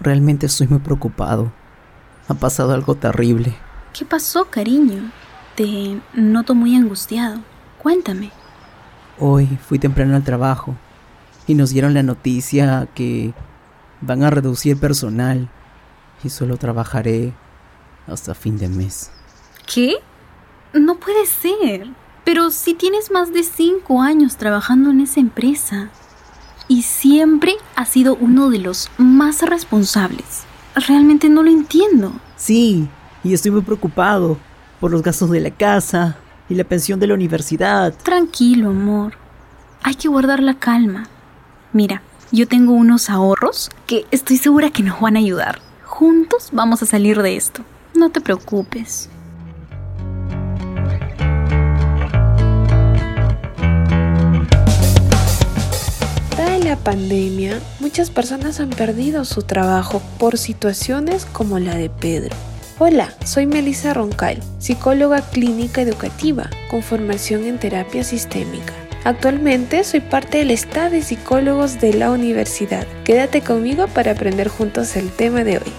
realmente estoy muy preocupado. Ha pasado algo terrible. ¿Qué pasó, cariño? Te noto muy angustiado. Cuéntame. Hoy fui temprano al trabajo y nos dieron la noticia que van a reducir personal y solo trabajaré hasta fin de mes. ¿Qué? No puede ser. Pero si tienes más de cinco años trabajando en esa empresa y siempre has sido uno de los más responsables. Realmente no lo entiendo. Sí, y estoy muy preocupado por los gastos de la casa y la pensión de la universidad. Tranquilo, amor. Hay que guardar la calma. Mira, yo tengo unos ahorros que estoy segura que nos van a ayudar. Juntos vamos a salir de esto. No te preocupes. La pandemia, muchas personas han perdido su trabajo por situaciones como la de Pedro. Hola, soy Melissa Roncal, psicóloga clínica educativa con formación en terapia sistémica. Actualmente soy parte del staff de psicólogos de la universidad. Quédate conmigo para aprender juntos el tema de hoy.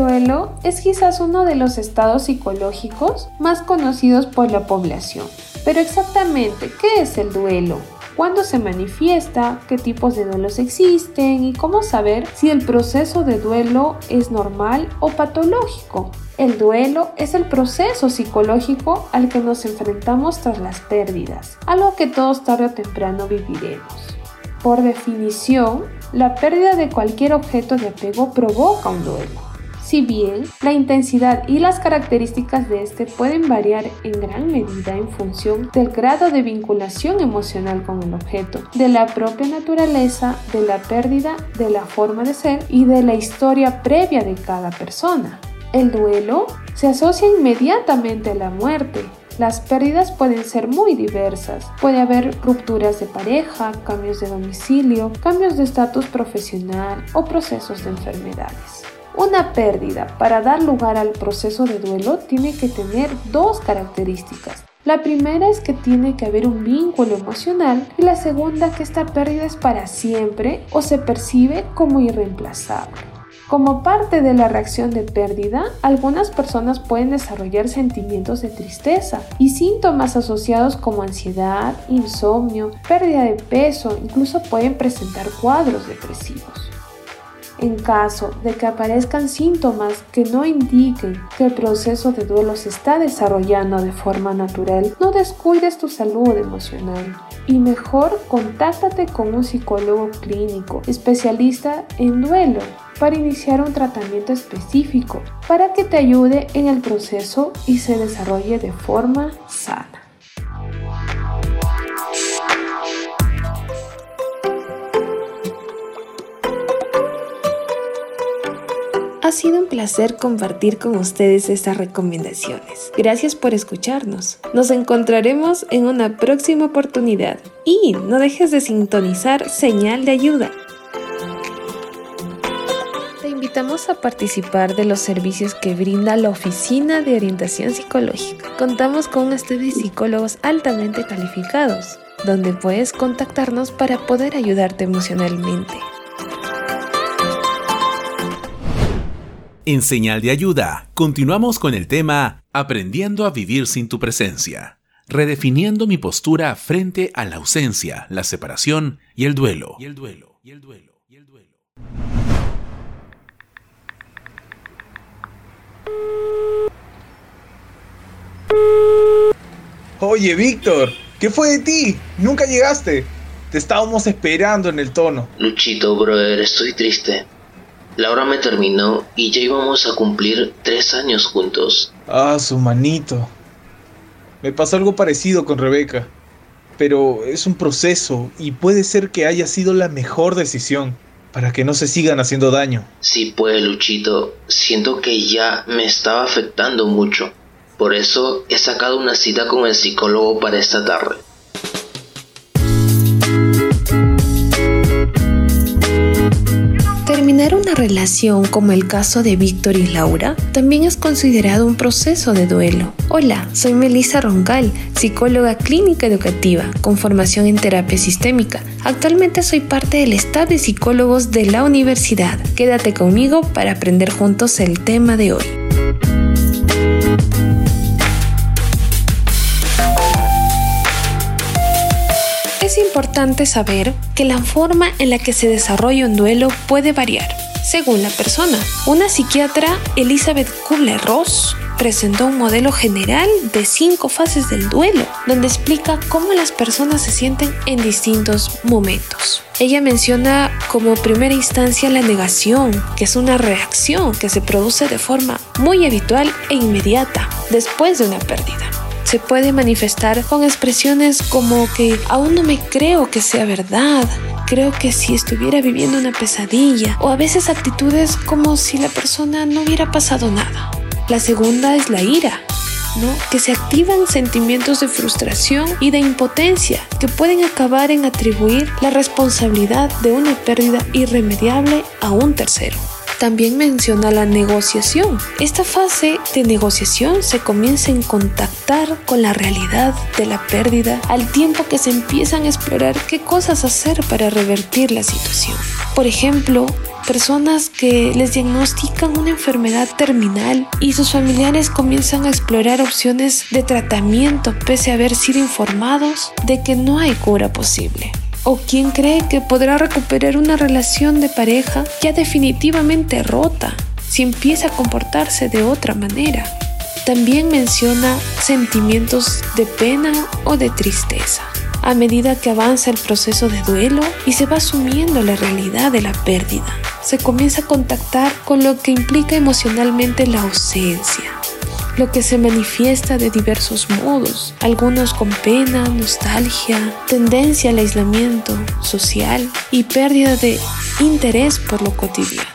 Duelo es quizás uno de los estados psicológicos más conocidos por la población. Pero exactamente, ¿qué es el duelo? ¿Cuándo se manifiesta? ¿Qué tipos de duelos existen? ¿Y cómo saber si el proceso de duelo es normal o patológico? El duelo es el proceso psicológico al que nos enfrentamos tras las pérdidas, algo que todos tarde o temprano viviremos. Por definición, la pérdida de cualquier objeto de apego provoca un duelo. Si bien la intensidad y las características de este pueden variar en gran medida en función del grado de vinculación emocional con el objeto, de la propia naturaleza, de la pérdida, de la forma de ser y de la historia previa de cada persona. El duelo se asocia inmediatamente a la muerte, las pérdidas pueden ser muy diversas. Puede haber rupturas de pareja, cambios de domicilio, cambios de estatus profesional o procesos de enfermedades. Una pérdida para dar lugar al proceso de duelo tiene que tener dos características. La primera es que tiene que haber un vínculo emocional y la segunda que esta pérdida es para siempre o se percibe como irreemplazable. Como parte de la reacción de pérdida, algunas personas pueden desarrollar sentimientos de tristeza y síntomas asociados como ansiedad, insomnio, pérdida de peso, incluso pueden presentar cuadros depresivos. En caso de que aparezcan síntomas que no indiquen que el proceso de duelo se está desarrollando de forma natural, no descuides tu salud emocional y mejor contáctate con un psicólogo clínico especialista en duelo para iniciar un tratamiento específico para que te ayude en el proceso y se desarrolle de forma sana. Ha sido un placer compartir con ustedes estas recomendaciones. Gracias por escucharnos. Nos encontraremos en una próxima oportunidad y no dejes de sintonizar Señal de Ayuda. Te invitamos a participar de los servicios que brinda la Oficina de Orientación Psicológica. Contamos con un estudio de psicólogos altamente calificados, donde puedes contactarnos para poder ayudarte emocionalmente. En señal de ayuda, continuamos con el tema Aprendiendo a vivir sin tu presencia, redefiniendo mi postura frente a la ausencia, la separación y el duelo. Y el duelo, y el duelo, y el duelo. Oye, Víctor, ¿qué fue de ti? Nunca llegaste. Te estábamos esperando en el tono. Luchito, brother, estoy triste. Laura me terminó y ya íbamos a cumplir tres años juntos. Ah, su manito. Me pasó algo parecido con Rebeca. pero es un proceso y puede ser que haya sido la mejor decisión para que no se sigan haciendo daño. Sí, pues, Luchito, siento que ya me estaba afectando mucho. Por eso he sacado una cita con el psicólogo para esta tarde. Una relación como el caso de Víctor y Laura también es considerado un proceso de duelo. Hola, soy Melissa Roncal, psicóloga clínica educativa con formación en terapia sistémica. Actualmente soy parte del staff de psicólogos de la universidad. Quédate conmigo para aprender juntos el tema de hoy. Importante saber que la forma en la que se desarrolla un duelo puede variar según la persona. Una psiquiatra, Elizabeth Kubler-Ross, presentó un modelo general de cinco fases del duelo, donde explica cómo las personas se sienten en distintos momentos. Ella menciona como primera instancia la negación, que es una reacción que se produce de forma muy habitual e inmediata después de una pérdida se puede manifestar con expresiones como que aún no me creo que sea verdad, creo que si estuviera viviendo una pesadilla o a veces actitudes como si la persona no hubiera pasado nada. La segunda es la ira, ¿no? que se activan sentimientos de frustración y de impotencia que pueden acabar en atribuir la responsabilidad de una pérdida irremediable a un tercero. También menciona la negociación. Esta fase de negociación se comienza en contactar con la realidad de la pérdida al tiempo que se empiezan a explorar qué cosas hacer para revertir la situación. Por ejemplo, personas que les diagnostican una enfermedad terminal y sus familiares comienzan a explorar opciones de tratamiento pese a haber sido informados de que no hay cura posible o quien cree que podrá recuperar una relación de pareja ya definitivamente rota si empieza a comportarse de otra manera. También menciona sentimientos de pena o de tristeza. A medida que avanza el proceso de duelo y se va asumiendo la realidad de la pérdida, se comienza a contactar con lo que implica emocionalmente la ausencia, lo que se manifiesta de diversos modos, algunos con pena, nostalgia, tendencia al aislamiento social y pérdida de interés por lo cotidiano.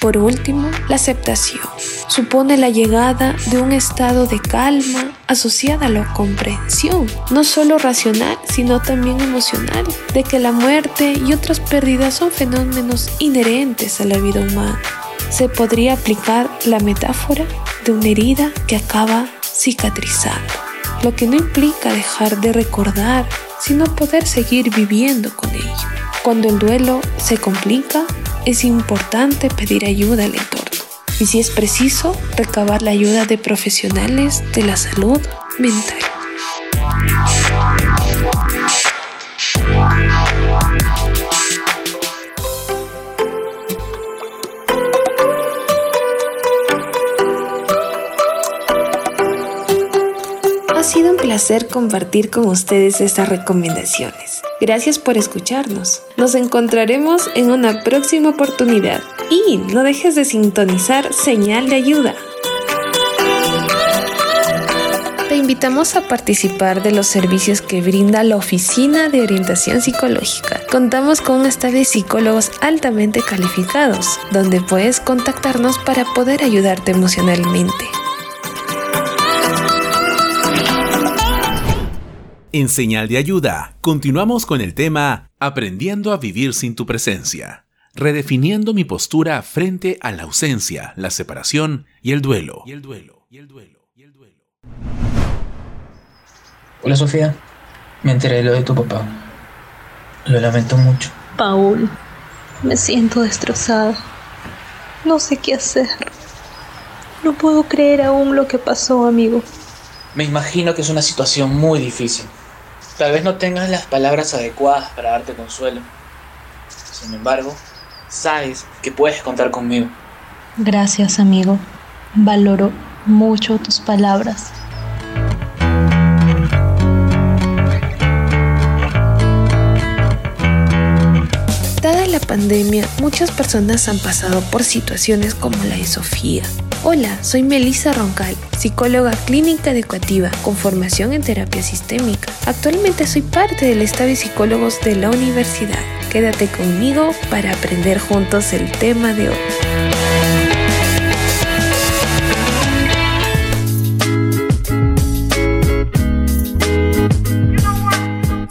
Por último, la aceptación supone la llegada de un estado de calma asociada a la comprensión, no solo racional, sino también emocional, de que la muerte y otras pérdidas son fenómenos inherentes a la vida humana. Se podría aplicar la metáfora de una herida que acaba cicatrizando, lo que no implica dejar de recordar, sino poder seguir viviendo con ello. Cuando el duelo se complica, es importante pedir ayuda al entorno y si es preciso, recabar la ayuda de profesionales de la salud mental. Un placer compartir con ustedes estas recomendaciones. Gracias por escucharnos. Nos encontraremos en una próxima oportunidad y no dejes de sintonizar Señal de Ayuda. Te invitamos a participar de los servicios que brinda la Oficina de Orientación Psicológica. Contamos con un staff de psicólogos altamente calificados, donde puedes contactarnos para poder ayudarte emocionalmente. En señal de ayuda, continuamos con el tema Aprendiendo a vivir sin tu presencia, redefiniendo mi postura frente a la ausencia, la separación y el duelo. Y el duelo, y el duelo, y el duelo. Hola Sofía, me enteré de lo de tu papá. Lo lamento mucho. Paul, me siento destrozada. No sé qué hacer. No puedo creer aún lo que pasó, amigo. Me imagino que es una situación muy difícil. Tal vez no tengas las palabras adecuadas para darte consuelo. Sin embargo, sabes que puedes contar conmigo. Gracias, amigo. Valoro mucho tus palabras. La pandemia, muchas personas han pasado por situaciones como la de Sofía. Hola, soy Melissa Roncal, psicóloga clínica educativa con formación en terapia sistémica. Actualmente soy parte del estado de psicólogos de la universidad. Quédate conmigo para aprender juntos el tema de hoy.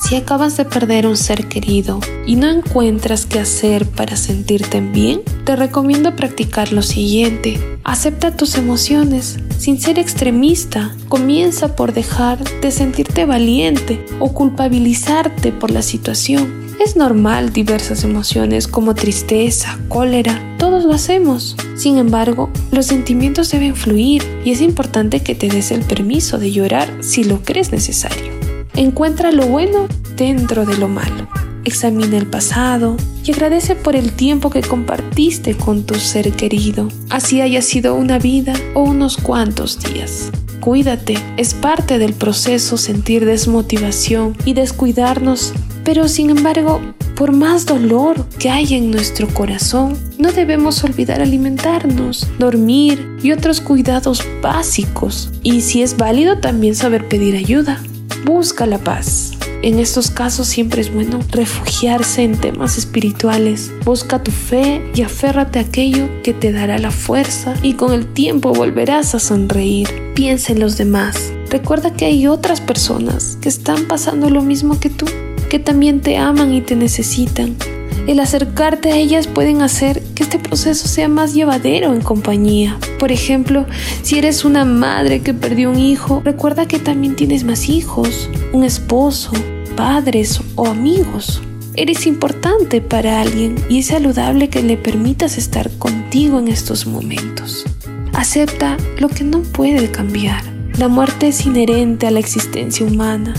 Si acabas de perder un ser querido y no encuentras qué hacer para sentirte bien, te recomiendo practicar lo siguiente. Acepta tus emociones sin ser extremista. Comienza por dejar de sentirte valiente o culpabilizarte por la situación. Es normal diversas emociones como tristeza, cólera, todos lo hacemos. Sin embargo, los sentimientos deben fluir y es importante que te des el permiso de llorar si lo crees necesario. Encuentra lo bueno dentro de lo malo. Examina el pasado y agradece por el tiempo que compartiste con tu ser querido, así haya sido una vida o unos cuantos días. Cuídate, es parte del proceso sentir desmotivación y descuidarnos, pero sin embargo, por más dolor que haya en nuestro corazón, no debemos olvidar alimentarnos, dormir y otros cuidados básicos. Y si es válido, también saber pedir ayuda. Busca la paz. En estos casos siempre es bueno refugiarse en temas espirituales. Busca tu fe y aférrate a aquello que te dará la fuerza y con el tiempo volverás a sonreír. Piensa en los demás. Recuerda que hay otras personas que están pasando lo mismo que tú, que también te aman y te necesitan. El acercarte a ellas pueden hacer que este proceso sea más llevadero en compañía. Por ejemplo, si eres una madre que perdió un hijo, recuerda que también tienes más hijos, un esposo, padres o amigos. Eres importante para alguien y es saludable que le permitas estar contigo en estos momentos. Acepta lo que no puede cambiar. La muerte es inherente a la existencia humana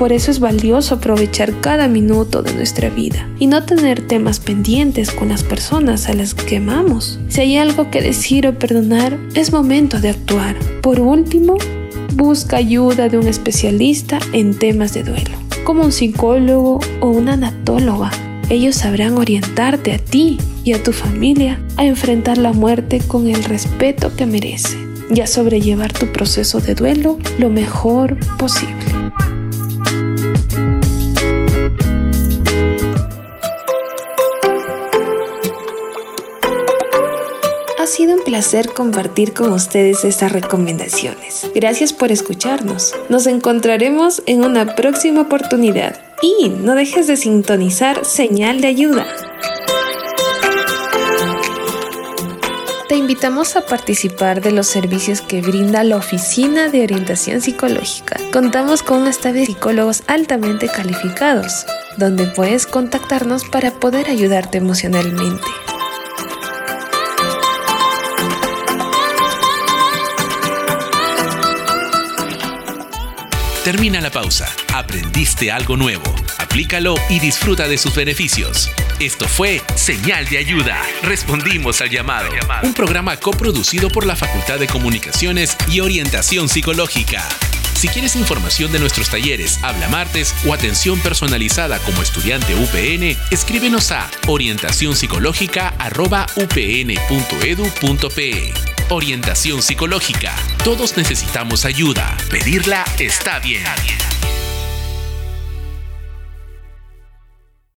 por eso es valioso aprovechar cada minuto de nuestra vida y no tener temas pendientes con las personas a las que amamos. Si hay algo que decir o perdonar, es momento de actuar. Por último, busca ayuda de un especialista en temas de duelo, como un psicólogo o una anatóloga. Ellos sabrán orientarte a ti y a tu familia a enfrentar la muerte con el respeto que merece y a sobrellevar tu proceso de duelo lo mejor posible. Sido un placer compartir con ustedes estas recomendaciones. Gracias por escucharnos. Nos encontraremos en una próxima oportunidad. Y no dejes de sintonizar Señal de Ayuda. Te invitamos a participar de los servicios que brinda la Oficina de Orientación Psicológica. Contamos con un staff de psicólogos altamente calificados, donde puedes contactarnos para poder ayudarte emocionalmente. Termina la pausa. Aprendiste algo nuevo. Aplícalo y disfruta de sus beneficios. Esto fue Señal de Ayuda. Respondimos al llamado. Un programa coproducido por la Facultad de Comunicaciones y Orientación Psicológica. Si quieres información de nuestros talleres Habla Martes o atención personalizada como estudiante UPN, escríbenos a orientacionpsicológica.upn.edu.pe orientación psicológica. Todos necesitamos ayuda. Pedirla está bien.